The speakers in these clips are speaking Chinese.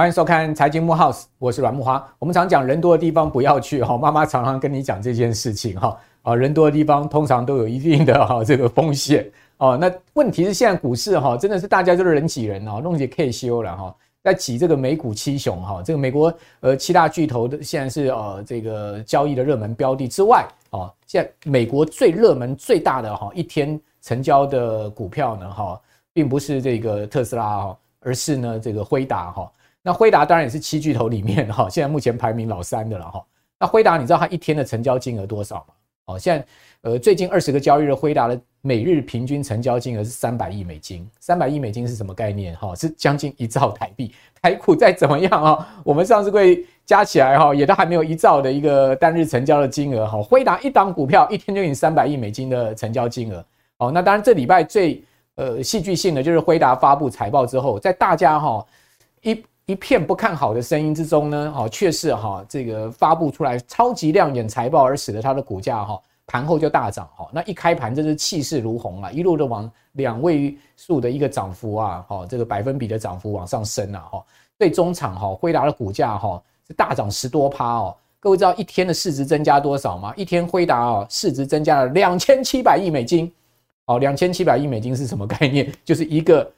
欢迎收看财经木 House，我是阮木花。我们常讲人多的地方不要去哈，妈妈常常跟你讲这件事情哈啊，人多的地方通常都有一定的哈这个风险哦。那问题是现在股市哈真的是大家都是人挤人哦，弄起 K 修了哈。在挤这个美股七雄哈，这个美国呃七大巨头的现在是呃这个交易的热门标的之外啊，现在美国最热门最大的哈一天成交的股票呢哈，并不是这个特斯拉哈，而是呢这个辉达哈。那辉达当然也是七巨头里面哈，现在目前排名老三的了哈。那辉达你知道它一天的成交金额多少吗？哦，现在呃最近二十个交易日辉达的。每日平均成交金额是三百亿美金，三百亿美金是什么概念？哈，是将近一兆台币。台股再怎么样啊，我们上市柜加起来哈，也都还没有一兆的一个单日成交的金额哈。辉达一档股票一天就有三百亿美金的成交金额。哦，那当然这礼拜最呃戏剧性的就是辉达发布财报之后，在大家哈一一片不看好的声音之中呢，哈，却是哈这个发布出来超级亮眼财报，而使得它的股价哈。盘后就大涨哈，那一开盘真是气势如虹啊，一路的往两位数的一个涨幅啊，哈，这个百分比的涨幅往上升啊，哈，最终场哈，辉达的股价哈是大涨十多趴哦。各位知道一天的市值增加多少吗？一天辉达啊市值增加了两千七百亿美金，哦，两千七百亿美金是什么概念？就是一个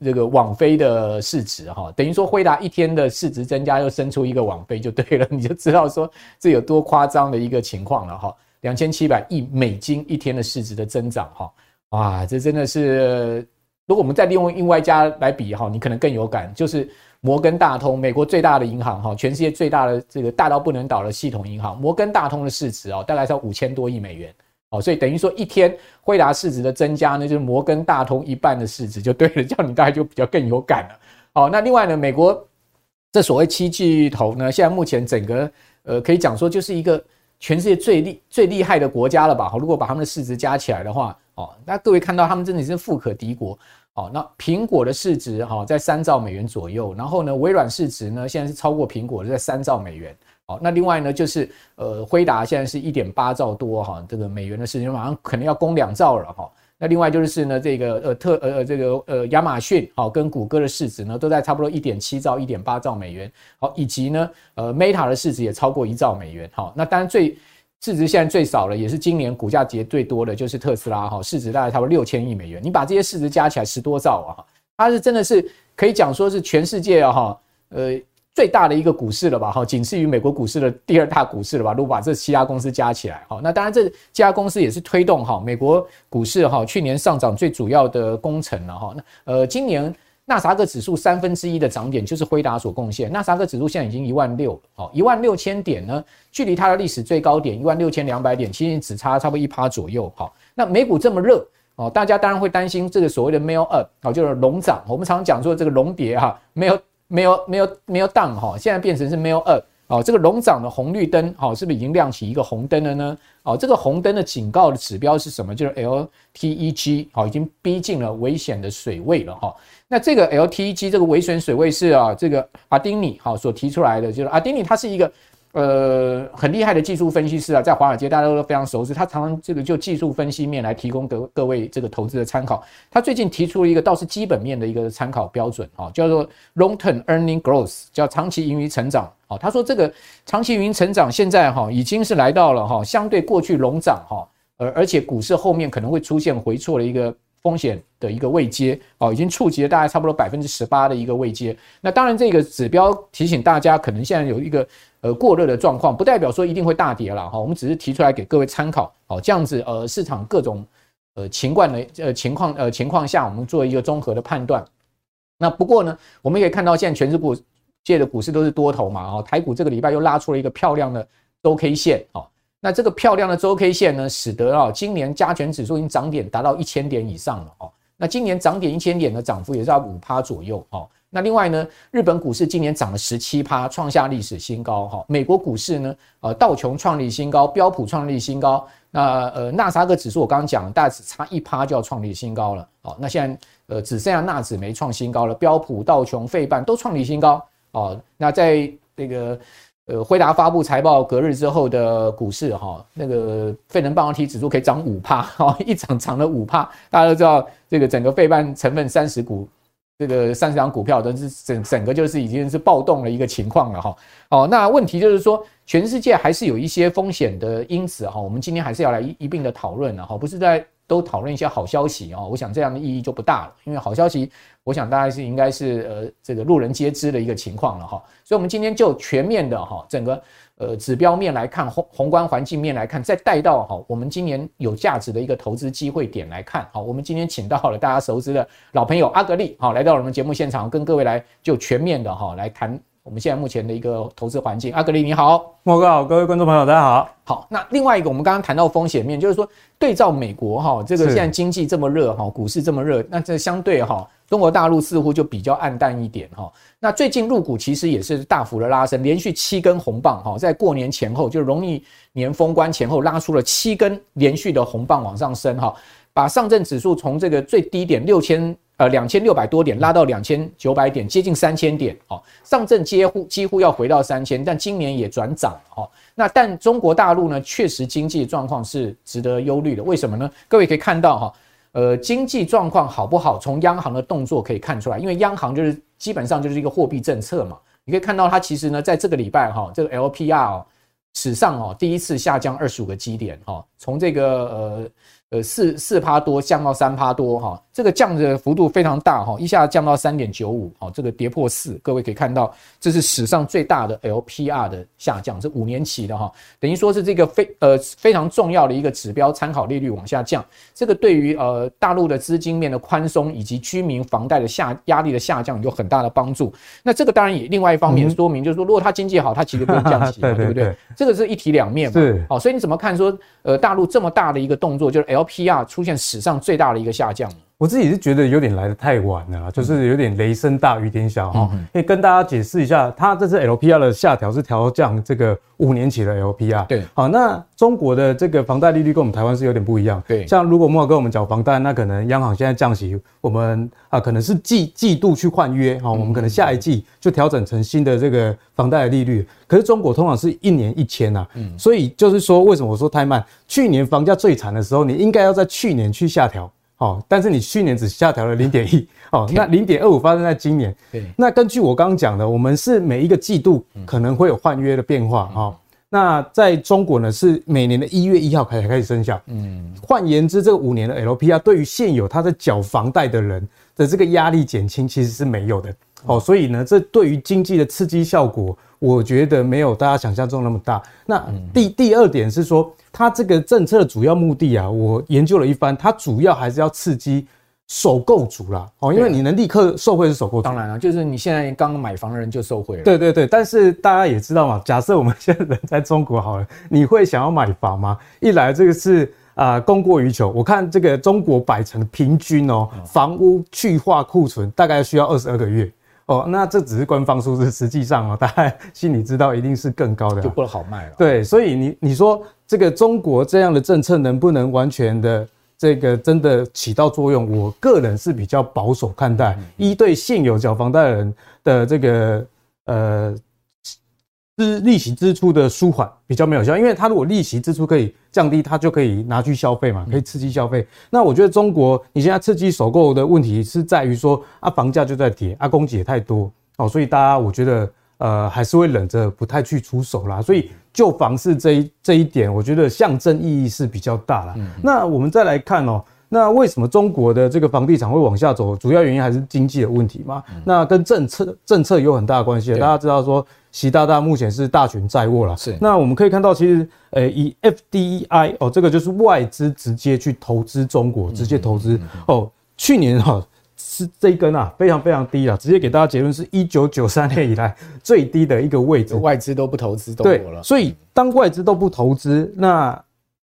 这个网飞的市值哈，等于说辉达一天的市值增加又生出一个网飞就对了，你就知道说这有多夸张的一个情况了哈。两千七百亿美金一天的市值的增长，哈，哇，这真的是，如果我们再利用另外一家来比，哈，你可能更有感，就是摩根大通，美国最大的银行，哈，全世界最大的这个大到不能倒的系统银行，摩根大通的市值，哦，大概在五千多亿美元，哦，所以等于说一天辉达市值的增加呢，就是摩根大通一半的市值就对了，叫你大概就比较更有感了，哦，那另外呢，美国这所谓七巨头呢，现在目前整个，呃，可以讲说就是一个。全世界最厉最厉害的国家了吧？好，如果把他们的市值加起来的话，哦，那各位看到他们真的是富可敌国。哦，那苹果的市值哈在三兆美元左右，然后呢，微软市值呢现在是超过苹果的，在三兆美元。好，那另外呢就是呃，辉达现在是一点八兆多哈，这个美元的市值马上可能要攻两兆了哈。那另外就是呢，这个呃特呃这个呃亚马逊好跟谷歌的市值呢都在差不多一点七兆、一点八兆美元，好，以及呢呃 Meta 的市值也超过一兆美元，好，那当然最市值现在最少的也是今年股价跌最多的就是特斯拉哈，市值大概差不多六千亿美元，你把这些市值加起来十多兆啊，它是真的是可以讲说是全世界哈呃。最大的一个股市了吧，哈，仅次于美国股市的第二大股市了吧。如果把这七家公司加起来，哈，那当然这家公司也是推动哈美国股市哈去年上涨最主要的功臣了哈。那呃，今年纳斯达克指数三分之一的涨点就是辉达所贡献。纳斯达克指数现在已经一万六，哦，一万六千点呢，距离它的历史最高点一万六千两百点，其实只差差不多一趴左右。好，那美股这么热哦，大家当然会担心这个所谓的 “mail up 哦，就是龙涨。我们常常讲说这个龙跌哈，没有。没有没有没有档哈，现在变成是没有 up 哦，这个龙掌的红绿灯好，是不是已经亮起一个红灯了呢？哦，这个红灯的警告的指标是什么？就是 LTEG 好，已经逼近了危险的水位了哈。那这个 LTEG 这个危险水位是啊，这个阿丁尼好所提出来的，就是阿丁尼它是一个。呃，很厉害的技术分析师啊，在华尔街大家都非常熟悉。他常常这个就技术分析面来提供各各位这个投资的参考。他最近提出了一个倒是基本面的一个参考标准啊，叫做 Long-term Earning Growth，叫长期盈余成长。啊，他说这个长期盈余成长现在哈已经是来到了哈相对过去龙涨哈，而而且股市后面可能会出现回错的一个风险的一个位阶哦，已经触及了大概差不多百分之十八的一个位阶。那当然这个指标提醒大家，可能现在有一个。呃，过热的状况不代表说一定会大跌了哈，我们只是提出来给各位参考哦，这样子呃，市场各种呃情况的呃情况呃情况下，我们做一个综合的判断。那不过呢，我们可以看到现在全日股界的股市都是多头嘛，哦，台股这个礼拜又拉出了一个漂亮的周 K 线哦，那这个漂亮的周 K 线呢，使得啊，今年加权指数已经涨点达到一千点以上了哦。那今年涨点一千点的涨幅也是在五趴左右哦。那另外呢，日本股市今年涨了十七趴，创下历史新高哈。美国股市呢，呃，道琼创立新高，标普创立新高。那呃，纳斯达克指数我刚刚讲，大概只差一趴就要创立新高了。哦，那现在呃，只剩下纳指没创新高了，标普、道琼、费半都创立新高。哦，那在这个。呃，辉达发布财报隔日之后的股市哈，那个费能半导体指数可以涨五趴，哈，一涨涨了五趴。大家都知道，这个整个费半成分三十股，这个三十张股票都是整整个就是已经是暴动的一个情况了哈。哦，那问题就是说，全世界还是有一些风险的因子哈，我们今天还是要来一一并的讨论了哈，不是在。都讨论一些好消息啊，我想这样的意义就不大了，因为好消息，我想大概是应该是呃这个路人皆知的一个情况了哈，所以我们今天就全面的哈整个呃指标面来看，宏宏观环境面来看，再带到哈我们今年有价值的一个投资机会点来看，好，我们今天请到了大家熟知的老朋友阿格力，好，来到我们节目现场，跟各位来就全面的哈来谈。我们现在目前的一个投资环境，阿格力你好，莫哥好，各位观众朋友大家好。好，那另外一个我们刚刚谈到风险面，就是说对照美国哈，这个现在经济这么热哈，股市这么热，那这相对哈，中国大陆似乎就比较暗淡一点哈。那最近入股其实也是大幅的拉升，连续七根红棒哈，在过年前后就容易年封关前后拉出了七根连续的红棒往上升哈，把上证指数从这个最低点六千。呃，两千六百多点拉到两千九百点，接近三千点哦。上证几乎几乎要回到三千，但今年也转涨哦。那但中国大陆呢，确实经济状况是值得忧虑的。为什么呢？各位可以看到哈，呃，经济状况好不好，从央行的动作可以看出来，因为央行就是基本上就是一个货币政策嘛。你可以看到它其实呢，在这个礼拜哈，这个 LPR 史上哦第一次下降二十五个基点哈，从这个呃。呃，四四趴多降到三趴多哈，这个降的幅度非常大哈，一下降到三点九五，好，这个跌破四，各位可以看到，这是史上最大的 LPR 的下降，是五年期的哈，等于说是这个非呃非常重要的一个指标，参考利率往下降，这个对于呃大陆的资金面的宽松以及居民房贷的下压力的下降有很大的帮助。那这个当然也另外一方面说明，就是说如果它经济好，它其实不用降息嘛，对不对？这个是一体两面嘛，好，所以你怎么看说呃大陆这么大的一个动作，就是 LPR 出现史上最大的一个下降，我自己是觉得有点来的太晚了，就是有点雷声大雨点小哈。可以跟大家解释一下，它这次 LPR 的下调是调降这个五年期的 LPR。对，好，那中国的这个房贷利率跟我们台湾是有点不一样。对，像如果慕驊跟我们缴房贷，那可能央行现在降息，我们啊可能是季季度去换约哈，我们可能下一季就调整成新的这个房贷的利率。可是中国通常是一年一签呐，所以就是说为什么我说太慢？去年房价最惨的时候，你应该要在去年去下调。哦，但是你去年只下调了零点一，哦，那零点二五发生在今年。对，那根据我刚刚讲的，我们是每一个季度可能会有换约的变化，哈、哦。那在中国呢，是每年的一月一号开始开始生效。嗯，换言之，这个五年的 LPR 对于现有他在缴房贷的人的这个压力减轻其实是没有的。哦，所以呢，这对于经济的刺激效果，我觉得没有大家想象中那么大。那第第二点是说，它这个政策的主要目的啊，我研究了一番，它主要还是要刺激首购族啦。哦，因为你能立刻受惠是首购族。当然了，就是你现在刚买房的人就受惠了。对对对，但是大家也知道嘛，假设我们现在人在中国好了，你会想要买房吗？一来这个是啊、呃、供过于求，我看这个中国百城平均哦，房屋去化库存大概需要二十二个月。哦，那这只是官方数字，实际上哦，大家心里知道一定是更高的，就不好卖了。对，所以你你说这个中国这样的政策能不能完全的这个真的起到作用？我个人是比较保守看待，一对现有缴房贷人的这个呃。支利息支出的舒缓比较没有效，因为它如果利息支出可以降低，它就可以拿去消费嘛，可以刺激消费。那我觉得中国你现在刺激首购的问题是在于说啊，房价就在跌，啊，供给也太多哦，所以大家我觉得呃还是会忍着不太去出手啦。所以就房市这一这一点，我觉得象征意义是比较大啦。那我们再来看哦。那为什么中国的这个房地产会往下走？主要原因还是经济的问题嘛。那跟政策政策有很大的关系。大家知道说，习大大目前是大权在握了。是。那我们可以看到，其实呃，以 FDI 哦，这个就是外资直接去投资中国，直接投资哦。去年哈，是这一根啊，非常非常低啊，直接给大家结论是一九九三年以来最低的一个位置，外资都不投资，对了。所以当外资都不投资，那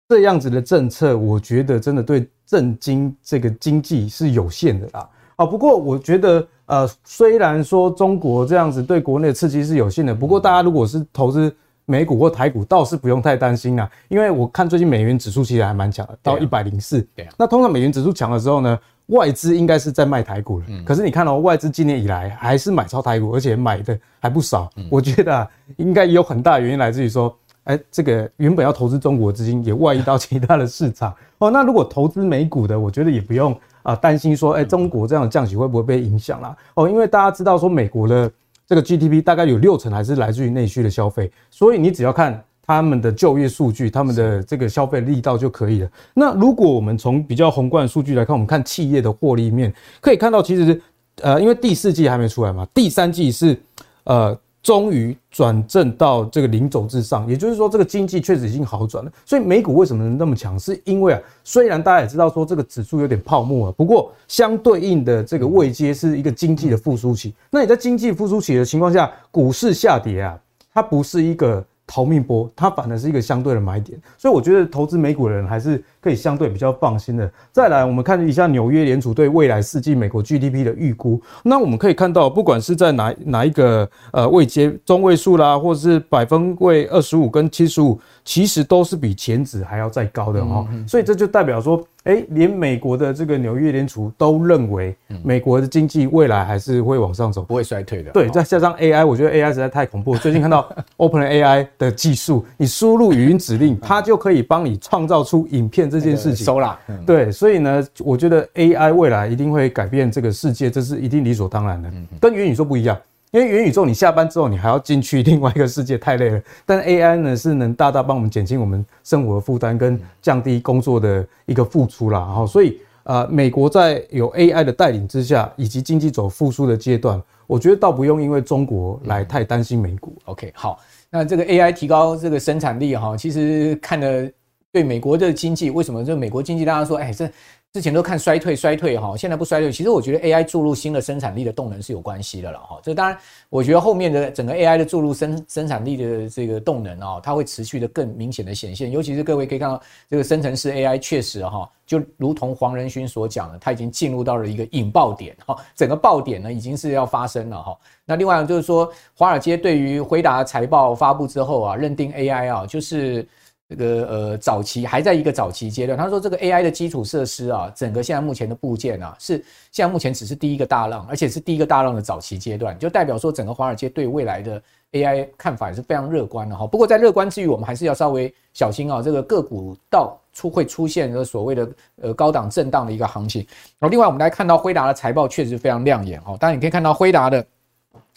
这样子的政策，我觉得真的对振兴这个经济是有限的啦。啊，不过我觉得，呃，虽然说中国这样子对国内的刺激是有限的，不过大家如果是投资美股或台股，倒是不用太担心啊，因为我看最近美元指数其实还蛮强的，到一百零四。对啊。那通常美元指数强的时候呢，外资应该是在卖台股了。嗯。可是你看到外资今年以来还是买超台股，而且买的还不少。嗯。我觉得啊，应该有很大原因来自于说，哎，这个原本要投资中国的资金也外溢到其他的市场。哦，那如果投资美股的，我觉得也不用。啊，担心说，哎、欸，中国这样的降息会不会被影响啦？哦，因为大家知道说，美国的这个 GDP 大概有六成还是来自于内需的消费，所以你只要看他们的就业数据，他们的这个消费力道就可以了。那如果我们从比较宏观的数据来看，我们看企业的获利面，可以看到其实，呃，因为第四季还没出来嘛，第三季是，呃。终于转正到这个零轴之上，也就是说，这个经济确实已经好转了。所以美股为什么能那么强？是因为啊，虽然大家也知道说这个指数有点泡沫啊，不过相对应的这个位阶是一个经济的复苏期。那你在经济复苏期的情况下，股市下跌啊，它不是一个。逃命波，它反而是一个相对的买点，所以我觉得投资美股的人还是可以相对比较放心的。再来，我们看一下纽约联储对未来四季美国 GDP 的预估，那我们可以看到，不管是在哪哪一个呃位阶中位数啦，或者是百分位二十五跟七十五，其实都是比前值还要再高的哦。所以这就代表说。哎，连美国的这个纽约联储都认为，美国的经济未来还是会往上走，不会衰退的。对，再加上 AI，我觉得 AI 实在太恐怖。最近看到 OpenAI 的技术，你输入语音指令，它就可以帮你创造出影片这件事情。收了。对，所以呢，我觉得 AI 未来一定会改变这个世界，这是一定理所当然的。跟元宇宙不一样。因为元宇宙，你下班之后你还要进去另外一个世界，太累了。但 AI 呢，是能大大帮我们减轻我们生活的负担，跟降低工作的一个付出啦。哈，所以呃，美国在有 AI 的带领之下，以及经济走复苏的阶段，我觉得倒不用因为中国来太担心美股。OK，好，那这个 AI 提高这个生产力哈，其实看的对美国的经济，为什么就美国经济大家说，哎，这。之前都看衰退衰退哈，现在不衰退。其实我觉得 AI 注入新的生产力的动能是有关系的了哈。这当然，我觉得后面的整个 AI 的注入生生产力的这个动能啊，它会持续的更明显的显现。尤其是各位可以看到，这个生成式 AI 确实哈，就如同黄仁勋所讲的，它已经进入到了一个引爆点哈，整个爆点呢已经是要发生了哈。那另外就是说，华尔街对于辉达财报发布之后啊，认定 AI 啊就是。这个呃，早期还在一个早期阶段。他说，这个 AI 的基础设施啊，整个现在目前的部件啊，是现在目前只是第一个大浪，而且是第一个大浪的早期阶段，就代表说整个华尔街对未来的 AI 看法也是非常乐观的哈。不过在乐观之余，我们还是要稍微小心啊，这个个股到出会出现这所谓的呃高档震荡的一个行情。然后另外我们来看到辉达的财报确实非常亮眼哈，当然你可以看到辉达的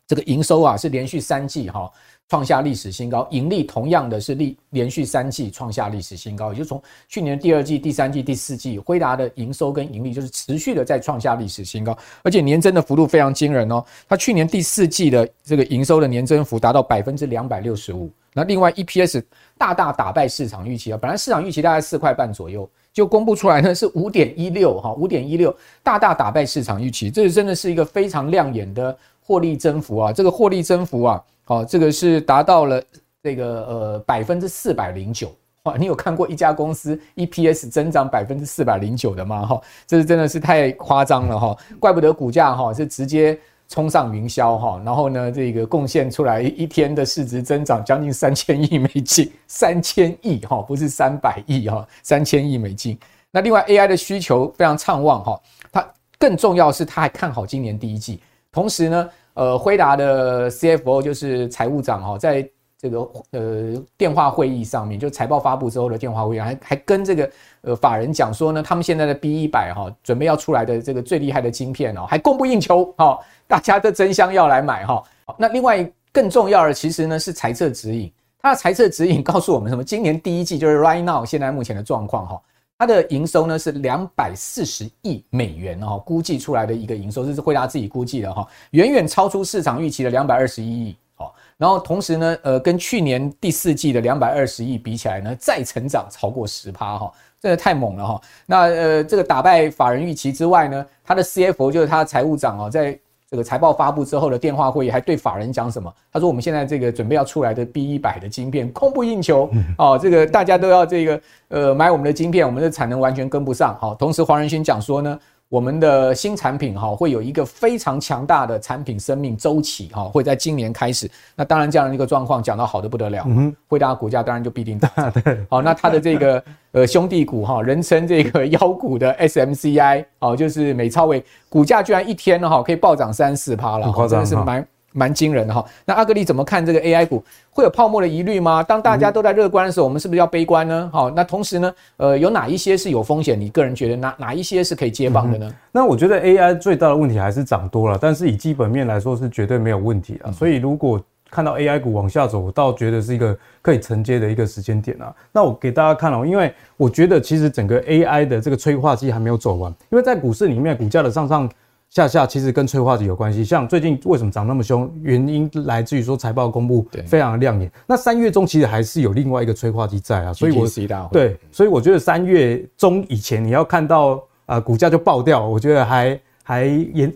这个营收啊是连续三季哈。创下历史新高，盈利同样的是历连续三季创下历史新高，也就从去年第二季、第三季、第四季，辉达的营收跟盈利就是持续的在创下历史新高，而且年增的幅度非常惊人哦。它去年第四季的这个营收的年增幅达到百分之两百六十五，那另外 EPS 大大打败市场预期啊，本来市场预期大概四块半左右，就公布出来呢是五点一六哈，五点一六大大打败市场预期，这真的是一个非常亮眼的获利增幅啊，这个获利增幅啊。好，这个是达到了这个呃百分之四百零九哇！你有看过一家公司 EPS 增长百分之四百零九的吗？哈，这是真的是太夸张了哈！怪不得股价哈是直接冲上云霄哈，然后呢，这个贡献出来一天的市值增长将近三千亿美金，三千亿哈，不是三百亿哈，三千亿美金。那另外 AI 的需求非常畅旺哈，它更重要是它还看好今年第一季，同时呢。呃，辉达的 CFO 就是财务长哈，在这个呃电话会议上面，就财报发布之后的电话会议，还还跟这个呃法人讲说呢，他们现在的 B 一百哈，准备要出来的这个最厉害的晶片哦，还供不应求哈，大家都争相要来买哈。那另外更重要的其实呢是财测指引，它的财测指引告诉我们什么？今年第一季就是 right now 现在目前的状况哈。它的营收呢是两百四十亿美元哦，估计出来的一个营收，这是惠达自己估计的哈，远远超出市场预期的两百二十一亿哦。然后同时呢，呃，跟去年第四季的两百二十亿比起来呢，再成长超过十趴哈，真的太猛了哈。那呃，这个打败法人预期之外呢，他的 CFO 就是他的财务长哦，在这个财报发布之后的电话会议，还对法人讲什么？他说我们现在这个准备要出来的 B 一百的晶片供不应求 哦，这个大家都要这个呃买我们的晶片，我们的产能完全跟不上。好，同时黄仁勋讲说呢。我们的新产品哈会有一个非常强大的产品生命周期哈，会在今年开始。那当然这样的一个状况讲到好的不得了，嗯，惠达股价当然就必定大涨。对，好，那它的这个呃兄弟股哈，人称这个 妖股的 SMCI 哦，就是美超伟股价居然一天呢哈可以暴涨三四趴了，真的是蛮。蛮惊人的哈，那阿格力怎么看这个 AI 股会有泡沫的疑虑吗？当大家都在乐观的时候，我们是不是要悲观呢？好，那同时呢，呃，有哪一些是有风险？你个人觉得哪哪一些是可以接棒的呢？那我觉得 AI 最大的问题还是涨多了，但是以基本面来说是绝对没有问题啊。所以如果看到 AI 股往下走，我倒觉得是一个可以承接的一个时间点啊。那我给大家看哦，因为我觉得其实整个 AI 的这个催化剂还没有走完，因为在股市里面股价的上上。下下其实跟催化剂有关系，像最近为什么涨那么凶，原因来自于说财报公布非常的亮眼。那三月中其实还是有另外一个催化剂在啊，所以我对，所以我觉得三月中以前你要看到啊股价就爆掉，我觉得还。还延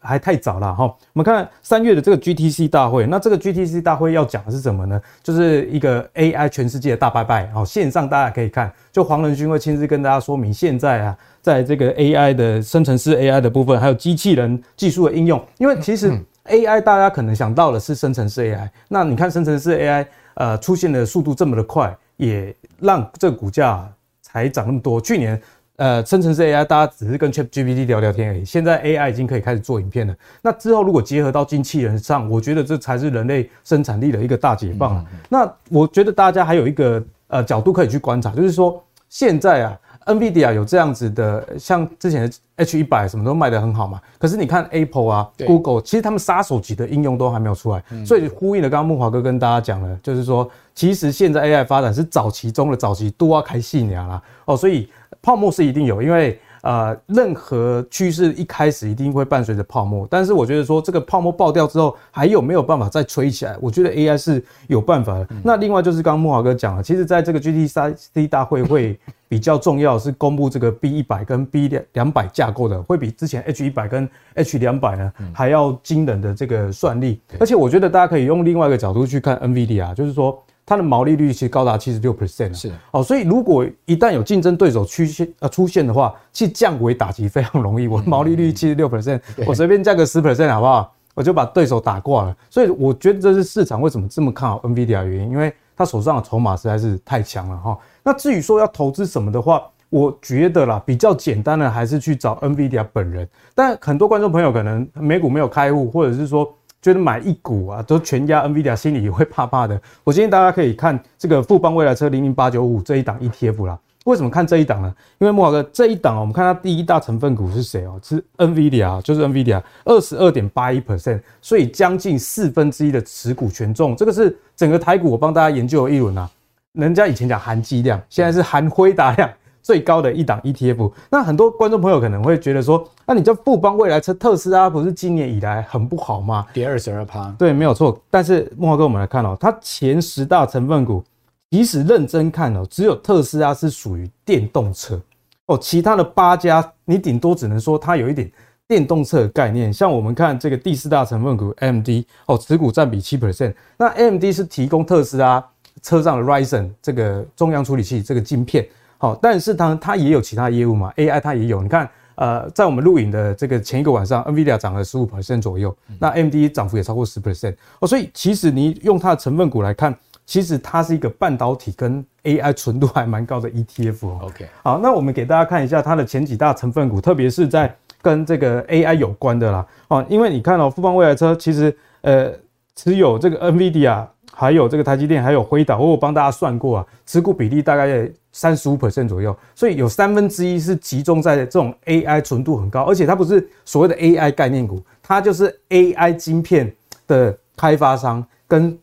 还太早了哈。我们看三月的这个 GTC 大会，那这个 GTC 大会要讲的是什么呢？就是一个 AI 全世界的大拜拜。好，线上大家可以看，就黄仁勋会亲自跟大家说明现在啊，在这个 AI 的生成式 AI 的部分，还有机器人技术的应用。因为其实 AI 大家可能想到的是生成式 AI，那你看生成式 AI 呃出现的速度这么的快，也让这个股价才涨那么多。去年。呃，生成式 AI，大家只是跟 ChatGPT 聊聊天而已。现在 AI 已经可以开始做影片了。那之后如果结合到机器人上，我觉得这才是人类生产力的一个大解放啊。那我觉得大家还有一个呃角度可以去观察，就是说现在啊，NVIDIA 有这样子的，像之前的 H100 什么都卖得很好嘛。可是你看 Apple 啊，Google，其实他们杀手级的应用都还没有出来。所以呼应了刚刚木华哥跟大家讲了，就是说其实现在 AI 发展是早期中的早期，都要开细鸟啦哦，所以。泡沫是一定有，因为呃，任何趋势一开始一定会伴随着泡沫。但是我觉得说这个泡沫爆掉之后，还有没有办法再吹起来？我觉得 AI 是有办法的。那另外就是刚刚慕驊哥讲了，其实在这个 GTC 大会会比较重要是公布这个 B 一百跟 B 两百架构的，会比之前 H 一百跟 H 两百呢还要惊人的这个算力。而且我觉得大家可以用另外一个角度去看 NVIDIA，就是说。它的毛利率其实高达七十六 percent，是哦，所以如果一旦有竞争对手出现呃出现的话，其实降维打击非常容易。我毛利率七十六 percent，我随便降个十 percent 好不好？我就把对手打挂了。所以我觉得这是市场为什么这么看好 NVIDIA 的原因，因为他手上的筹码实在是太强了哈。那至于说要投资什么的话，我觉得啦，比较简单的还是去找 NVIDIA 本人。但很多观众朋友可能美股没有开户，或者是说。觉得买一股啊，都全压 NVIDIA，心里也会怕怕的。我建议大家可以看这个富邦未来车零零八九五这一档 ETF 啦。为什么看这一档呢？因为莫华哥这一档，我们看它第一大成分股是谁哦？是 NVIDIA，就是 NVIDIA，二十二点八一 percent，所以将近四分之一的持股权重。这个是整个台股，我帮大家研究了一轮啊。人家以前讲含积量，现在是含辉达量。最高的一档 ETF，那很多观众朋友可能会觉得说，那你这富邦未来车特斯拉不是今年以来很不好吗？跌二十二趴，对，没有错。但是慕驊哥，我们来看哦，它前十大成分股，即使认真看哦，只有特斯拉是属于电动车哦，其他的八家你顶多只能说它有一点电动车的概念。像我们看这个第四大成分股 AMD 哦，持股占比七 percent，那 AMD 是提供特斯拉车上的 Ryzen 这个中央处理器这个晶片。好，但是它它也有其他业务嘛，AI 它也有。你看，呃，在我们录影的这个前一个晚上，NVIDIA 涨了十五 percent 左右，那 AMD 涨幅也超过十 percent 哦。所以其实你用它的成分股来看，其实它是一个半导体跟 AI 纯度还蛮高的 ETF 哦。OK，好，那我们给大家看一下它的前几大成分股，特别是在跟这个 AI 有关的啦。哦，因为你看哦，富邦未来车其实呃持有这个 NVIDIA。还有这个台积电，还有辉达，我有帮大家算过啊，持股比例大概三十五 percent 左右，所以有三分之一是集中在这种 AI 纯度很高，而且它不是所谓的 AI 概念股，它就是 AI 晶片的开发商跟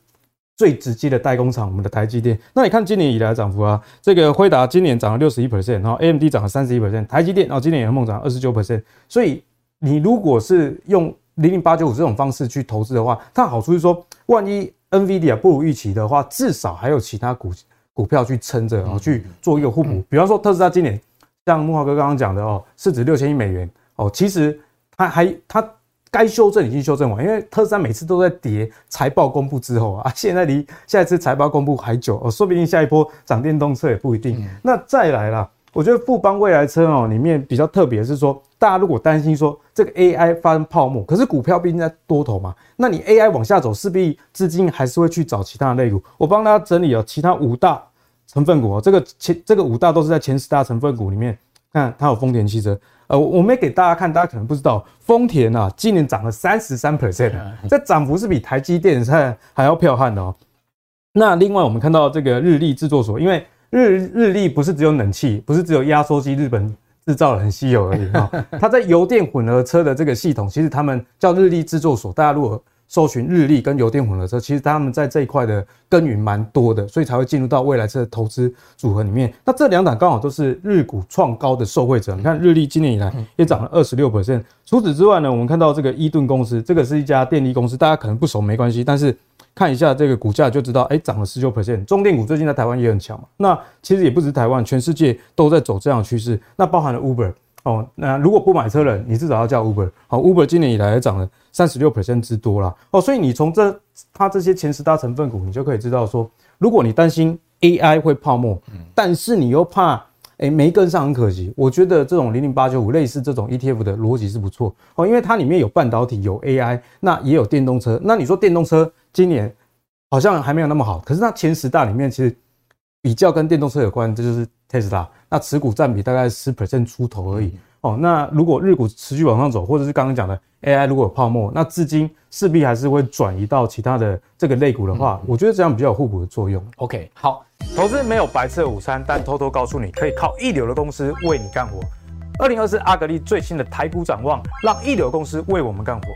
最直接的代工厂，我们的台积电。那你看今年以来涨幅啊，这个辉达今年涨了六十一 percent，然后 AMD 涨了三十一 percent，台积电然后今年也猛涨二十九 percent，所以你如果是用零零八九五这种方式去投资的话，它好处是说，万一 NVIDIA 不如预期的话，至少还有其他股股票去撑着，然后去做一个互补。比方说特斯拉今年，像木华哥刚刚讲的哦，市值六千亿美元哦，其实它还它该修正已经修正完，因为特斯拉每次都在跌，财报公布之后啊，现在离下一次财报公布还久哦，说不定下一波涨电动车也不一定。那再来啦。我觉得富邦未来车哦，里面比较特别是说，大家如果担心说这个 AI 发生泡沫，可是股票毕竟在多头嘛，那你 AI 往下走，势必资金还是会去找其他的类股。我帮大家整理了其他五大成分股哦，这个前这个五大都是在前十大成分股里面，看它有丰田汽车，呃，我没给大家看，大家可能不知道，丰田啊今年涨了三十三 percent，这涨幅是比台积电还还要彪悍的哦。那另外我们看到这个日立制作所，因为日日立不是只有冷气，不是只有压缩机，日本制造的很稀有而已哈。它在油电混合车的这个系统，其实他们叫日立制作所。大家如果搜寻日立跟油电混合车，其实他们在这一块的耕耘蛮多的，所以才会进入到未来车的投资组合里面。那这两档刚好都是日股创高的受惠者。你看日立今年以来也涨了二十六 percent。除此之外呢，我们看到这个伊顿公司，这个是一家电力公司，大家可能不熟没关系，但是。看一下这个股价就知道，哎，涨了十九 percent。中电股最近在台湾也很强嘛。那其实也不止台湾，全世界都在走这样的趋势。那包含了 Uber 哦。那如果不买车人，你至少要叫 Uber。好，Uber 今年以来也涨了三十六 percent 之多啦。哦，所以你从这它这些前十大成分股，你就可以知道说，如果你担心 AI 会泡沫，但是你又怕哎没跟上很可惜。我觉得这种零零八九五类似这种 ETF 的逻辑是不错哦，因为它里面有半导体，有 AI，那也有电动车。那你说电动车？今年好像还没有那么好，可是那前十大里面其实比较跟电动车有关，这就是 Tesla，那持股占比大概十 percent 出头而已哦。那如果日股持续往上走，或者是刚刚讲的 AI 如果有泡沫，那资金势必还是会转移到其他的这个类股的话，我觉得这样比较有互补的作用。OK，好，投资没有白吃的午餐，但偷偷告诉你，可以靠一流的公司为你干活。二零二四阿格力最新的台股展望，让一流公司为我们干活。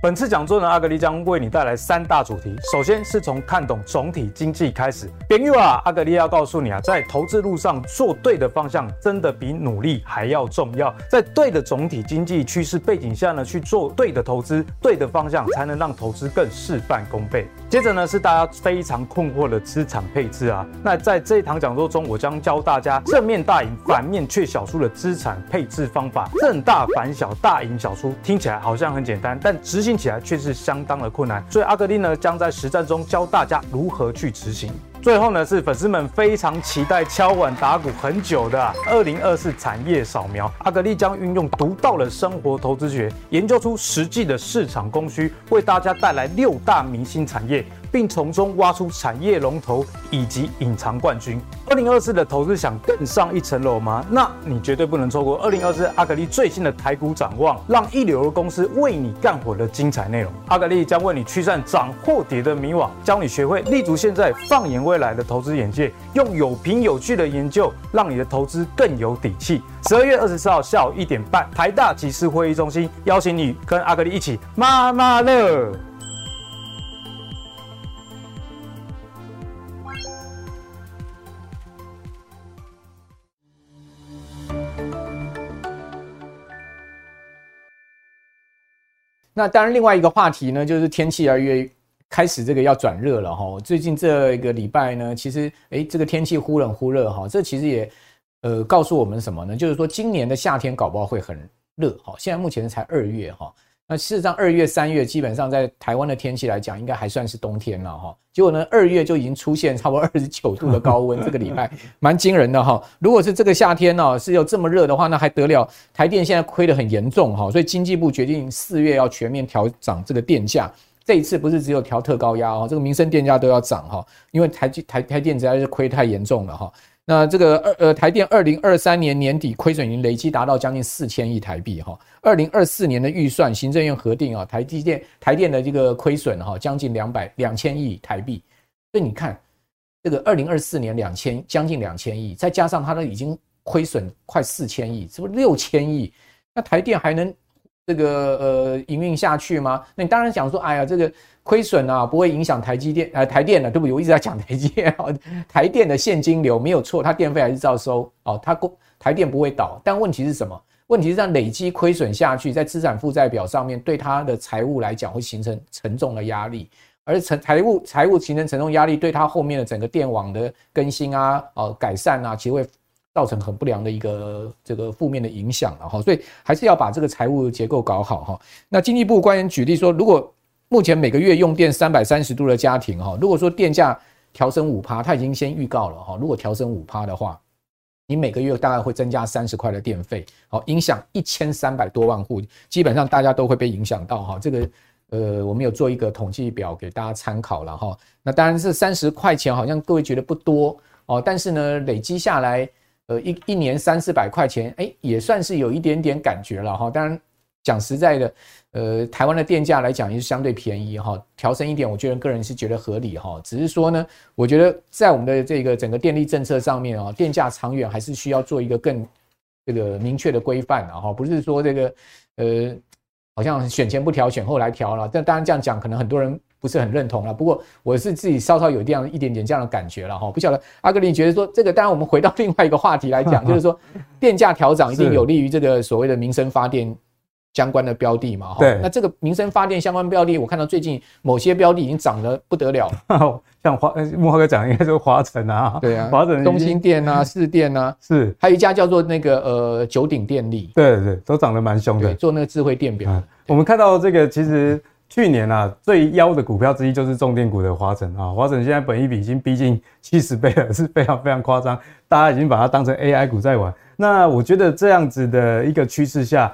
本次讲座呢，阿格力将为你带来三大主题。首先是从看懂总体经济开始。朋友啊，阿格力要告诉你啊，在投资路上做对的方向，真的比努力还要重要。在对的总体经济趋势背景下呢，去做对的投资，对的方向，才能让投资更事半功倍。接着呢，是大家非常困惑的资产配置啊。那在这一堂讲座中，我将教大家正面大赢，反面却小输的资产配置方法。正大反小，大赢小输，听起来好像很简单，但执行。听起来却是相当的困难，所以阿格力呢将在实战中教大家如何去执行。最后呢是粉丝们非常期待、敲碗打鼓很久的二零二四产业扫描。阿格力将运用独到的生活投资学，研究出实际的市场供需，为大家带来六大明星产业。并从中挖出产业龙头以及隐藏冠军。二零二四的投资想更上一层楼吗？那你绝对不能错过二零二四阿格力最新的台股展望，让一流的公司为你干活的精彩内容。阿格力将为你驱散涨或跌的迷惘，教你学会立足现在、放眼未来来的投资眼界，用有凭有据的研究，让你的投资更有底气。十二月二十四号下午一点半，台大集市会议中心邀请你跟阿格力一起妈妈乐。那当然，另外一个话题呢，就是天气而越开始这个要转热了哈。最近这一个礼拜呢，其实诶，这个天气忽冷忽热哈，这其实也呃告诉我们什么呢？就是说今年的夏天搞不好会很热哈。现在目前才二月哈。那事实上，二月、三月基本上在台湾的天气来讲，应该还算是冬天了哈。结果呢，二月就已经出现差不多二十九度的高温，这个礼拜 蛮惊人的哈。如果是这个夏天呢，是有这么热的话，那还得了？台电现在亏得很严重哈，所以经济部决定四月要全面调涨这个电价。这一次不是只有调特高压哦，这个民生电价都要涨哈，因为台台台电实在是亏太严重了哈。那这个二呃台电二零二三年年底亏损已经累计达到将近四千亿台币哈，二零二四年的预算行政院核定啊，台积电台电的这个亏损哈将近两百两千亿台币，所以你看这个二零二四年两千将近两千亿，再加上它都已经亏损快四千亿，是不是六千亿？那台电还能这个呃营运下去吗？那你当然讲说，哎呀这个。亏损啊，不会影响台积电呃台电的，对不对？我一直在讲台积电，台电的现金流没有错，它电费还是照收哦，它公台电不会倒，但问题是什么？问题是在累积亏损下去，在资产负债表上面对它的财务来讲会形成沉重的压力。而成财务财务形成沉重压力，对它后面的整个电网的更新啊、呃改善啊，其实会造成很不良的一个这个负面的影响了哈。所以还是要把这个财务结构搞好哈。那经济部官员举例说，如果目前每个月用电三百三十度的家庭哈，如果说电价调升五趴，他已经先预告了哈，如果调升五趴的话，你每个月大概会增加三十块的电费，好，影响一千三百多万户，基本上大家都会被影响到哈。这个呃，我们有做一个统计表给大家参考了哈。那当然是三十块钱，好像各位觉得不多哦，但是呢，累积下来，呃，一一年三四百块钱，哎，也算是有一点点感觉了哈。当然。讲实在的，呃，台湾的电价来讲也是相对便宜哈，调升一点，我觉得个人是觉得合理哈。只是说呢，我觉得在我们的这个整个电力政策上面啊，电价长远还是需要做一个更这个明确的规范的哈，不是说这个呃，好像选前不调，选后来调了。但当然这样讲，可能很多人不是很认同了。不过我是自己稍稍有这样一点点这样的感觉了哈。不晓得阿格力觉得说这个，当然我们回到另外一个话题来讲，就是说 电价调涨一定有利于这个所谓的民生发电。相关的标的嘛，对，那这个民生发电相关标的，我看到最近某些标的已经涨得不得了，像华木华哥讲，应该是华晨啊，对啊，华晨、东兴电啊、市电啊，是，还有一家叫做那个呃九鼎电力，对对，都涨得蛮凶的，做那个智慧电表。嗯、我们看到这个，其实去年啊最妖的股票之一就是重电股的华城啊，华城现在本益比已经逼近七十倍了，是非常非常夸张，大家已经把它当成 AI 股在玩。那我觉得这样子的一个趋势下。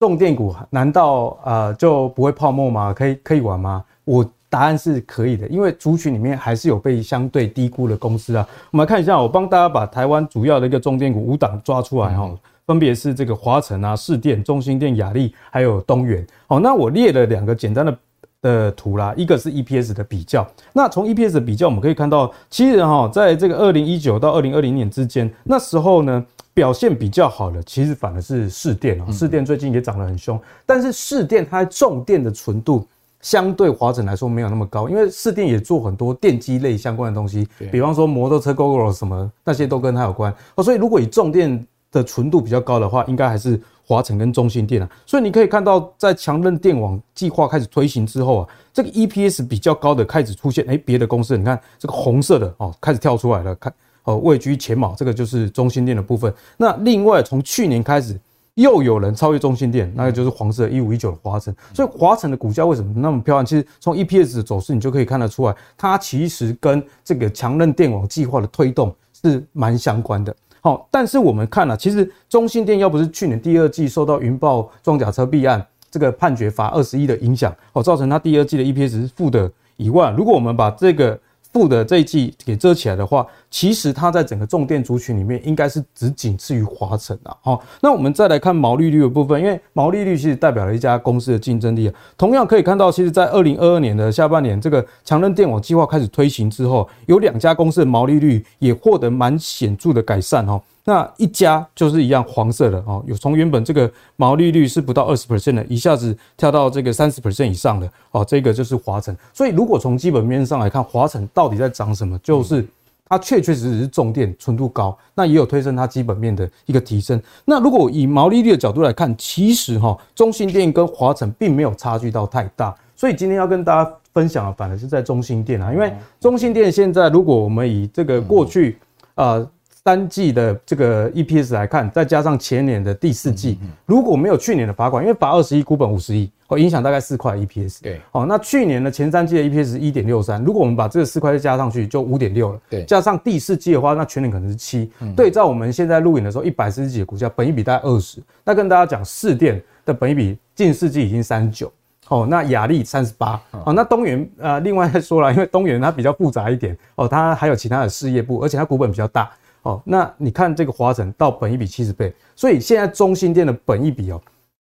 重电股难道呃就不会泡沫吗？可以可以玩吗？我答案是可以的，因为族群里面还是有被相对低估的公司啊。我们来看一下，我帮大家把台湾主要的一个重电股五档抓出来哈，分别是这个华城啊、市电、中心电、雅力，还有东元。好，那我列了两个简单的的图啦，一个是 EPS 的比较。那从 EPS 的比较，我们可以看到，其实哈，在这个二零一九到二零二零年之间，那时候呢。表现比较好的，其实反而是市电啊，市电最近也涨得很凶，但是市电它重电的纯度相对华晨来说没有那么高，因为市电也做很多电机类相关的东西，比方说摩托车 Gogoro 什么那些都跟它有关哦。所以如果以重电的纯度比较高的话，应该还是华晨跟中兴电啊。所以你可以看到，在强韧电网计划开始推行之后啊，这个 EPS 比较高的开始出现，哎，别的公司你看这个红色的哦，开始跳出来了，看。哦，位居前茅，这个就是中兴电的部分。那另外，从去年开始，又有人超越中兴电，那个就是黄色一五一九的华晨。所以华晨的股价为什么那么漂亮？其实从 EPS 的走势，你就可以看得出来，它其实跟这个强韧电网计划的推动是蛮相关的。好，但是我们看了，其实中信电要不是去年第二季受到云豹装甲车弊案这个判决罚二十亿的影响，哦，造成它第二季的 EPS 是负的一万，如果我们把这个负的这一季给遮起来的话，其实它在整个重电族群里面应该是只仅次于华晨的。好，那我们再来看毛利率的部分，因为毛利率其实代表了一家公司的竞争力啊。同样可以看到，其实在二零二二年的下半年，这个强韧电网计划开始推行之后，有两家公司的毛利率也获得蛮显著的改善哦。那一家就是一样黄色的哦，有从原本这个毛利率是不到二十 percent 的，一下子跳到这个三十 percent 以上的哦，这个就是华晨。所以如果从基本面上来看，华晨到底在涨什么？就是它确确实实是重电纯度高，那也有推升它基本面的一个提升。那如果以毛利率的角度来看，其实哈中兴电跟华晨并没有差距到太大。所以今天要跟大家分享的，反而是在中兴电啊，因为中兴电现在如果我们以这个过去呃。三季的这个 EPS 来看，再加上前年的第四季，如果没有去年的罚款，因为罚二十亿，股本五十亿，哦影响大概四块 EPS。对，好，那去年的前三季的 EPS 一点六三，如果我们把这个四块再加上去，就五点六了。对，加上第四季的话，那全年可能是七。对照我们现在录影的时候，一百四十几的股价，本一比大概二十。那跟大家讲，四电的本一比近四季已经三十九。哦，那雅力三十八。哦，那东元呃，另外再说了，因为东元它比较复杂一点，哦，它还有其他的事业部，而且它股本比较大。哦，那你看这个华晨到本一比七十倍，所以现在中兴电的本一比哦，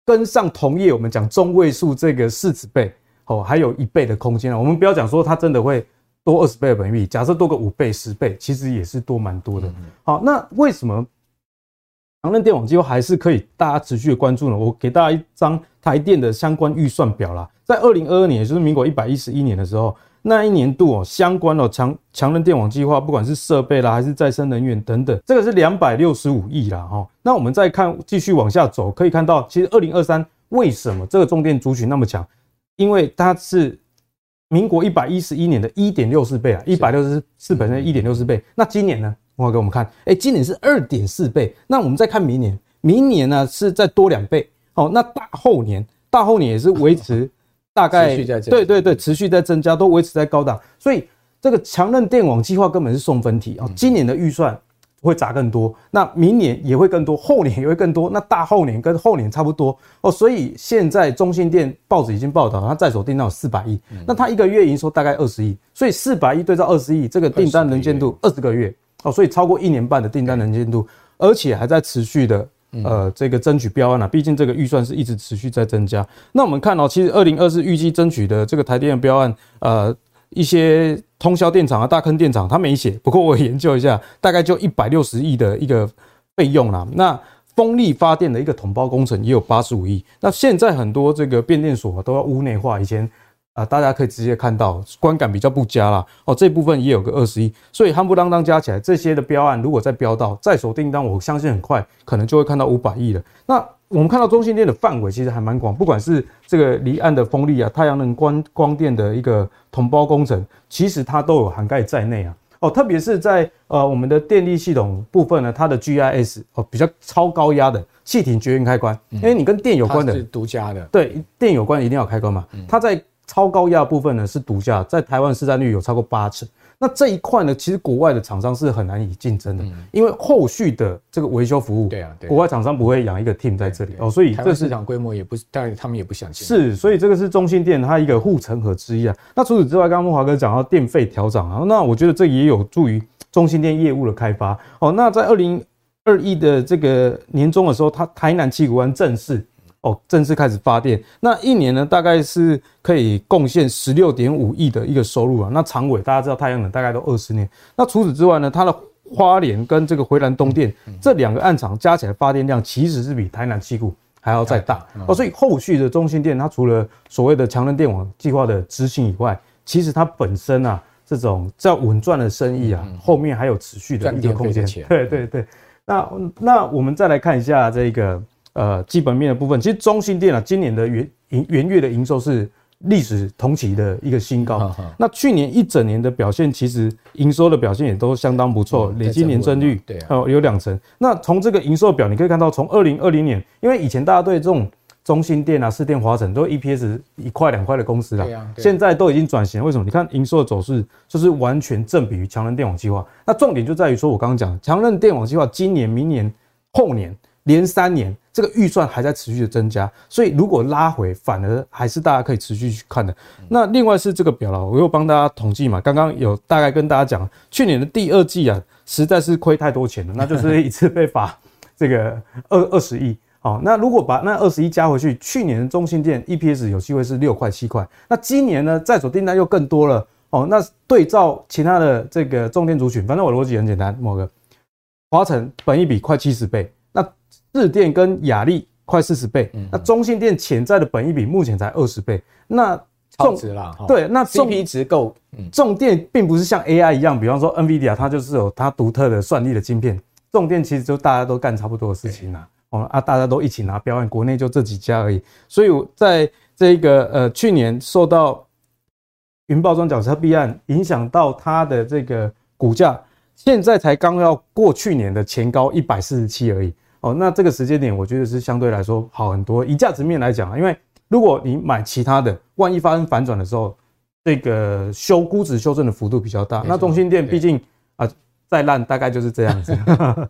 跟上同业我们讲中位数这个市值倍哦，还有一倍的空间啊。我们不要讲说它真的会多二十倍的本一比，假设多个五倍、十倍，其实也是多蛮多的。好，那为什么强韧电网计划还是可以大家持续的关注呢？我给大家一张台电的相关预算表啦，在二零二二年，也就是民国一百一十一年的时候。那一年度哦，相关的强强人电网计划，不管是设备啦，还是再生能源等等，这个是两百六十五亿啦哈。那我们再看，继续往下走，可以看到，其实二零二三为什么这个重电族群那么强？因为它是民国一百一十一年的一点六四倍啊，一百六十四本身一点六四倍。那今年呢？我给我们看，哎，今年是二点四倍。那我们再看明年，明年呢是再多两倍。哦，那大后年，大后年也是维持大概，对对对，持续在增加，都维持在高档。所以这个强韧电网计划根本是送分题啊。今年的预算。会砸更多，那明年也会更多，后年也会更多，那大后年跟后年差不多哦。所以现在中信电报纸已经报道，它在手订单有四百亿，那它一个月营收大概二十亿，所以四百亿对照二十亿，这个订单能见度二十个月哦，所以超过一年半的订单能见度，而且还在持续的呃这个争取标案啊，毕竟这个预算是一直持续在增加。那我们看到，其实二零二四预计争取的这个台电的标案，呃。一些通霄电厂啊、大坑电厂，他没写。不过我研究一下，大概就一百六十亿的一个费用啦。那风力发电的一个统包工程也有八十五亿。那现在很多这个变电所都要屋内化，以前啊，大家可以直接看到，观感比较不佳啦。哦，这部分也有个二十亿。所以夯不啷当加起来，这些的标案如果再标到在手订单，我相信很快可能就会看到五百亿了。那我们看到中兴电的范围其实还蛮广，不管是这个离岸的风力啊、太阳能光光电的一个统包工程，其实它都有涵盖在内啊。哦，特别是在呃我们的电力系统部分呢，它的 GIS 哦比较超高压的气体绝缘开关，因为你跟电有关的，是独家的，对，电有关一定要开关嘛。它在超高压部分呢是独家，在台湾市占率有超过八成。那这一块呢，其实国外的厂商是很难以竞争的，因为后续的这个维修服务，对啊，国外厂商不会养一个 team 在这里哦，所以这市场规模也不是，当然他们也不想是，所以这个是中兴电它一个护城河之一啊。那除此之外，刚刚慕驊哥讲到电费调涨啊，那我觉得这也有助于中兴电业务的开发哦。那在二零二一的这个年终的时候，它台南七股湾正式。哦，正式开始发电，那一年呢，大概是可以贡献十六点五亿的一个收入啊。那长尾大家知道，太阳能大概都二十年。那除此之外呢，它的花莲跟这个回南东电这两个暗场加起来发电量，其实是比台南七股还要再大哦。所以后续的中兴电，它除了所谓的强能电网计划的执行以外，其实它本身啊，这种叫稳赚的生意啊，后面还有持续的一个空间。对对对，那那我们再来看一下这个。呃，基本面的部分，其实中兴电啊，今年的元营元月的营收是历史同期的一个新高。那去年一整年的表现，其实营收的表现也都相当不错，累计年增率对哦有两成。那从这个营收表，你可以看到，从二零二零年，因为以前大家对这种中兴电啊、四电、华城都 EPS 一块两块的公司了，现在都已经转型了。为什么？你看营收的走势就是完全正比于强韧电网计划。那重点就在于说，我刚刚讲强韧电网计划，今年、明年、后年连三年。这个预算还在持续的增加，所以如果拉回，反而还是大家可以持续去看的。那另外是这个表了，我又帮大家统计嘛，刚刚有大概跟大家讲，去年的第二季啊，实在是亏太多钱了，那就是一次被罚这个二 二十亿。好，那如果把那二十亿加回去，去年的中信电 EPS 有机会是六块七块，那今年呢，在手订单又更多了哦。那对照其他的这个重电族群，反正我逻辑很简单，某个华晨本一比快七十倍。日电跟雅力快四十倍，那中信电潜在的本益比目前才二十倍，那超值啦。对，那 CP 值够。重电并不是像 AI 一样，比方说 NVIDIA 它就是有它独特的算力的晶片，重电其实就大家都干差不多的事情啦。哦啊，大家都一起拿标案，国内就这几家而已。所以在这个呃去年受到云包装甲车弊案影响到它的这个股价，现在才刚要过去年的前高一百四十七而已。哦，那这个时间点，我觉得是相对来说好很多。以价值面来讲啊，因为如果你买其他的，万一发生反转的时候，这个修估值修正的幅度比较大。那中心店毕竟啊，再烂大概就是这样子。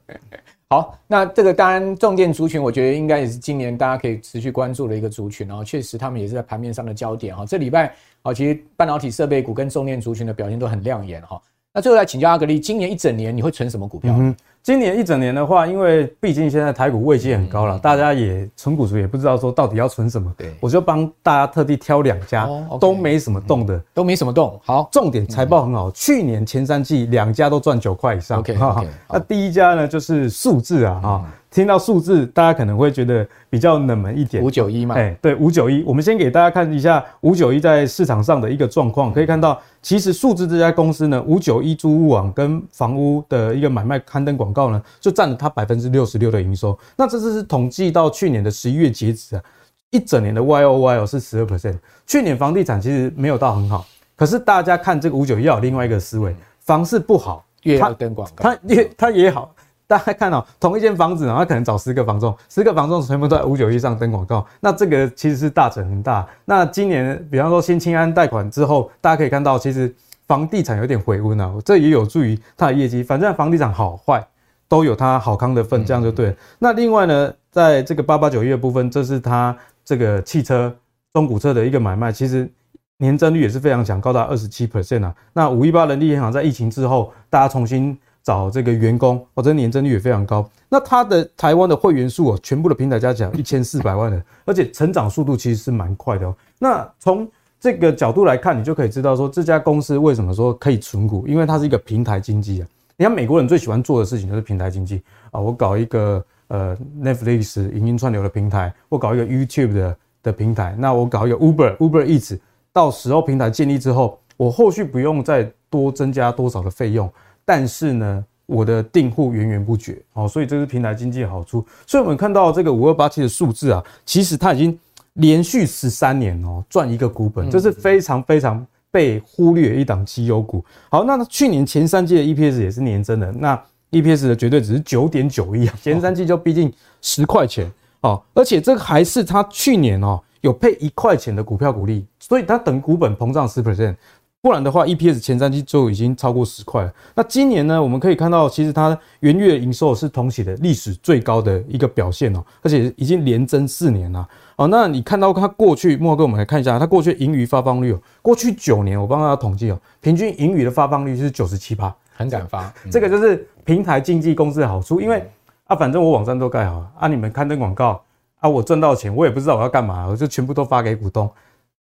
好，那这个当然重电族群，我觉得应该也是今年大家可以持续关注的一个族群。然后确实他们也是在盘面上的焦点哈。这礼拜啊，其实半导体设备股跟重电族群的表现都很亮眼哈。那最后来请教阿格力，今年一整年你会存什么股票？嗯今年一整年的话，因为毕竟现在台股位阶很高了，大家也存股族也不知道说到底要存什么。对，我就帮大家特地挑两家，都没什么动的，都没什么动。好，重点财报很好，去年前三季两家都赚九块以上。OK，那第一家呢就是数字啊，哈。听到数字，大家可能会觉得比较冷门一点。五九一嘛，哎，对，五九一。我们先给大家看一下五九一在市场上的一个状况。可以看到，其实数字这家公司呢，五九一租屋网跟房屋的一个买卖刊登广告呢，就占了它百分之六十六的营收。那这次是统计到去年的十一月截止啊，一整年的 Y O Y 哦是十二 percent。去年房地产其实没有到很好，可是大家看这个五九一要有另外一个思维，房市不好，越要登广告，它也它也好。大家看到同一间房子，然后可能找十个房仲，十个房仲全部都在五九一上登广告，那这个其实是大成很大。那今年，比方说新青安贷款之后，大家可以看到，其实房地产有点回温啊，这也有助于它的业绩。反正房地产好坏都有它好康的份，这样就对了。那另外呢，在这个八八九一的部分，这是它这个汽车中古车的一个买卖，其实年增率也是非常强，高达二十七 percent 啊。那五一八人力银行在疫情之后，大家重新。找这个员工，哦，这年增率也非常高。那它的台湾的会员数哦，全部的平台加起来一千四百万人，而且成长速度其实是蛮快的哦。那从这个角度来看，你就可以知道说这家公司为什么说可以存股，因为它是一个平台经济啊。你看美国人最喜欢做的事情就是平台经济啊，我搞一个呃 Netflix 影音串流的平台，我搞一个 YouTube 的的平台，那我搞一个 Uber Uber Eats，到时候平台建立之后，我后续不用再多增加多少的费用。但是呢，我的订户源源不绝，哦，所以这是平台经济的好处。所以我们看到这个五二八七的数字啊，其实它已经连续十三年哦赚一个股本，这是非常非常被忽略一档绩优股。好，那去年前三季的 EPS 也是年增的，那 EPS 的绝对值是九点九亿啊，前三季就逼近十块钱哦，而且这个还是它去年哦有配一块钱的股票股利，所以它等股本膨胀十 percent。不然的话，EPS 前三季就已经超过十块了。那今年呢，我们可以看到，其实它元月营收是同期的历史最高的一个表现哦，而且已经连增四年了。哦，那你看到它过去，莫哥，我们来看一下它过去盈余发放率哦，过去九年我帮大家统计哦，平均盈余的发放率是九十七趴，很敢发。这个就是平台经纪公司的好处，因为啊，反正我网站都盖好了啊，你们刊登广告啊，我赚到钱，我也不知道我要干嘛，我就全部都发给股东。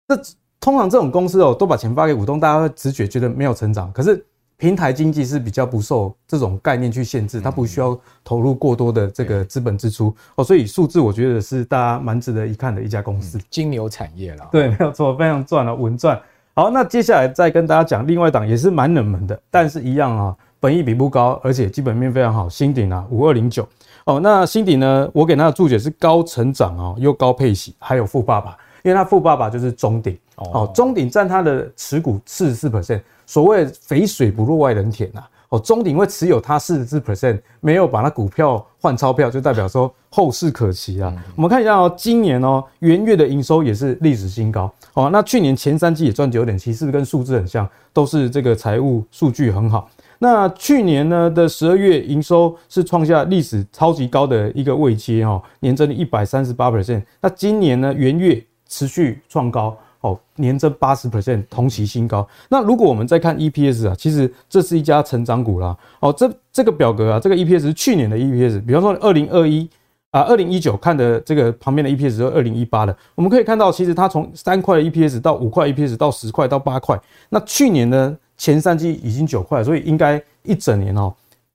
这。通常这种公司哦，都把钱发给股东，大家会直觉觉得没有成长。可是平台经济是比较不受这种概念去限制，它不需要投入过多的这个资本支出哦，所以数字我觉得是大家蛮值得一看的一家公司。金牛产业了，对，没有错，非常赚了，稳赚。好，那接下来再跟大家讲另外一档也是蛮冷门的，但是一样啊，本益比不高，而且基本面非常好，新鼎啊，五二零九哦。那新鼎呢，我给它的注解是高成长哦，又高配息，还有富爸爸。因为他富爸爸就是中鼎哦，中鼎占他的持股四十四 percent，所谓肥水不落外人田呐哦，中鼎会持有他四十四 percent，没有把他股票换钞票，就代表说后市可期啊。我们看一下哦，今年哦元月的营收也是历史新高哦，那去年前三季也赚九点七，是不是跟数字很像？都是这个财务数据很好。那去年呢的十二月营收是创下历史超级高的一个位阶哦，年增一百三十八 percent。那今年呢元月持续创高哦，年增八十 percent，同期新高。那如果我们再看 EPS 啊，其实这是一家成长股啦。哦，这这个表格啊，这个 EPS 是去年的 EPS，比方说二零二一啊，二零一九看的这个旁边的 EPS 是二零一八的。我们可以看到，其实它从三块 EPS 到五块 EPS 到十块到八块。那去年呢，前三季已经九块，所以应该一整年哦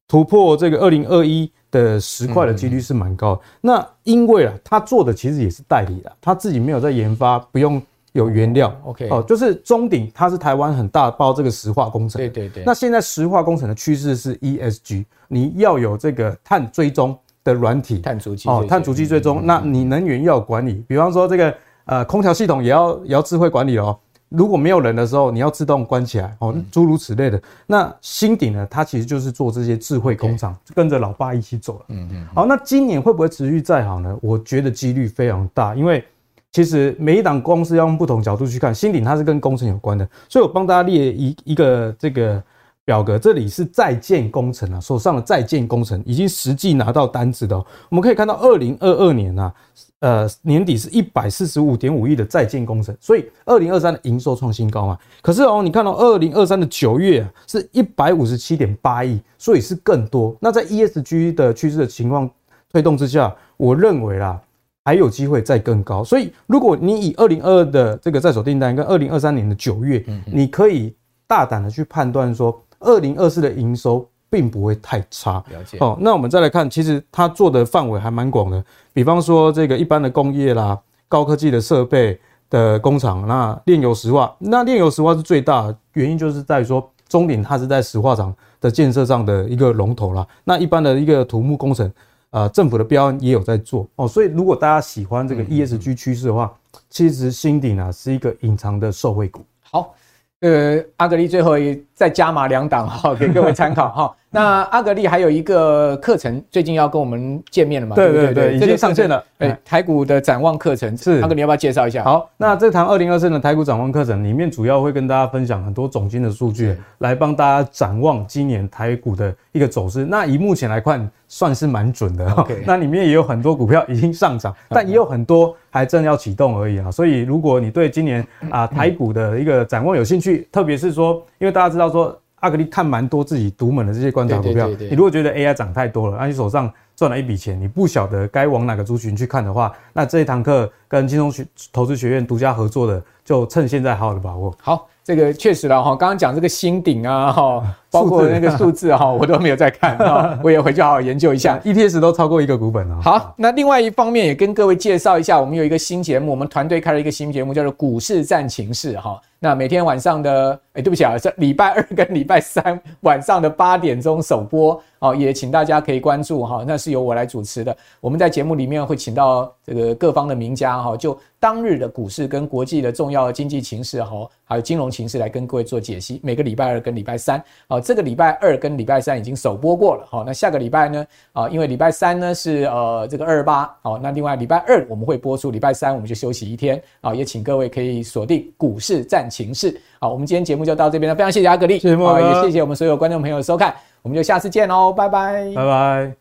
突破这个二零二一。的十块的几率是蛮高的，那因为啊，他做的其实也是代理的，他自己没有在研发，不用有原料。OK，哦，就是中鼎，它是台湾很大包这个石化工程。对对对。那现在石化工程的趋势是 ESG，你要有这个碳追踪的软体，碳足迹哦，碳足迹追踪。那你能源要管理，比方说这个呃空调系统也要也要智慧管理哦。如果没有人的时候，你要自动关起来哦，诸如此类的。那新鼎呢，它其实就是做这些智慧工厂，跟着老爸一起走了。嗯嗯。好，那今年会不会持续再好呢？我觉得几率非常大，因为其实每一档公司要用不同角度去看。新鼎它是跟工程有关的，所以我帮大家列一一个这个表格，这里是在建工程啊，手上的在建工程已经实际拿到单子的。我们可以看到，二零二二年啊。呃，年底是一百四十五点五亿的在建工程，所以二零二三的营收创新高嘛。可是哦，你看到二零二三的九月啊，是一百五十七点八亿，所以是更多。那在 ESG 的趋势的情况推动之下，我认为啦，还有机会再更高。所以，如果你以二零二二的这个在手订单跟二零二三年的九月，你可以大胆的去判断说，二零二四的营收。并不会太差。了解。哦，那我们再来看，其实它做的范围还蛮广的。比方说，这个一般的工业啦，高科技的设备的工厂，那炼油石化，那炼油石化是最大的原因，就是在于说，中鼎它是在石化厂的建设上的一个龙头啦。那一般的一个土木工程，呃，政府的标案也有在做哦。所以，如果大家喜欢这个 ESG 趋势的话，其实新鼎啊是一个隐藏的受惠股。好。呃，阿格力最后再加码两档哈，给各位参考哈。那阿格力还有一个课程，最近要跟我们见面了嘛？对对对，已经上线了。哎，台股的展望课程是阿格力，要不要介绍一下？好，那这堂二零二四的台股展望课程里面，主要会跟大家分享很多总金的数据，来帮大家展望今年台股的一个走势。那以目前来看，算是蛮准的。那里面也有很多股票已经上涨，但也有很多还正要启动而已啊。所以如果你对今年啊台股的一个展望有兴趣，特别是说，因为大家知道说。阿格力看蛮多自己独门的这些观察股票，你如果觉得 AI 涨太多了，那你手上赚了一笔钱，你不晓得该往哪个族群去看的话，那这一堂课跟金融学投资学院独家合作的，就趁现在好好的把握。好。这个确实了哈，刚刚讲这个新顶啊哈，包括那个数字哈，我都没有在看哈，我也回去好好研究一下。EPS 都超过一个股本了。好，那另外一方面也跟各位介绍一下，我们有一个新节目，我们团队开了一个新节目，叫做《股市战情室》哈。那每天晚上的，哎，对不起啊，是礼拜二跟礼拜三晚上的八点钟首播。好，也请大家可以关注哈，那是由我来主持的。我们在节目里面会请到这个各方的名家哈，就当日的股市跟国际的重要的经济情势哈，还有金融情势来跟各位做解析。每个礼拜二跟礼拜三，啊，这个礼拜二跟礼拜三已经首播过了哈。那下个礼拜呢，啊，因为礼拜三呢是呃这个二二八，好，那另外礼拜二我们会播出，礼拜三我们就休息一天啊，也请各位可以锁定股市战情势。好，我们今天节目就到这边了，非常谢谢阿格力，谢谢，也谢谢我们所有观众朋友的收看。我们就下次见喽，拜拜，拜拜。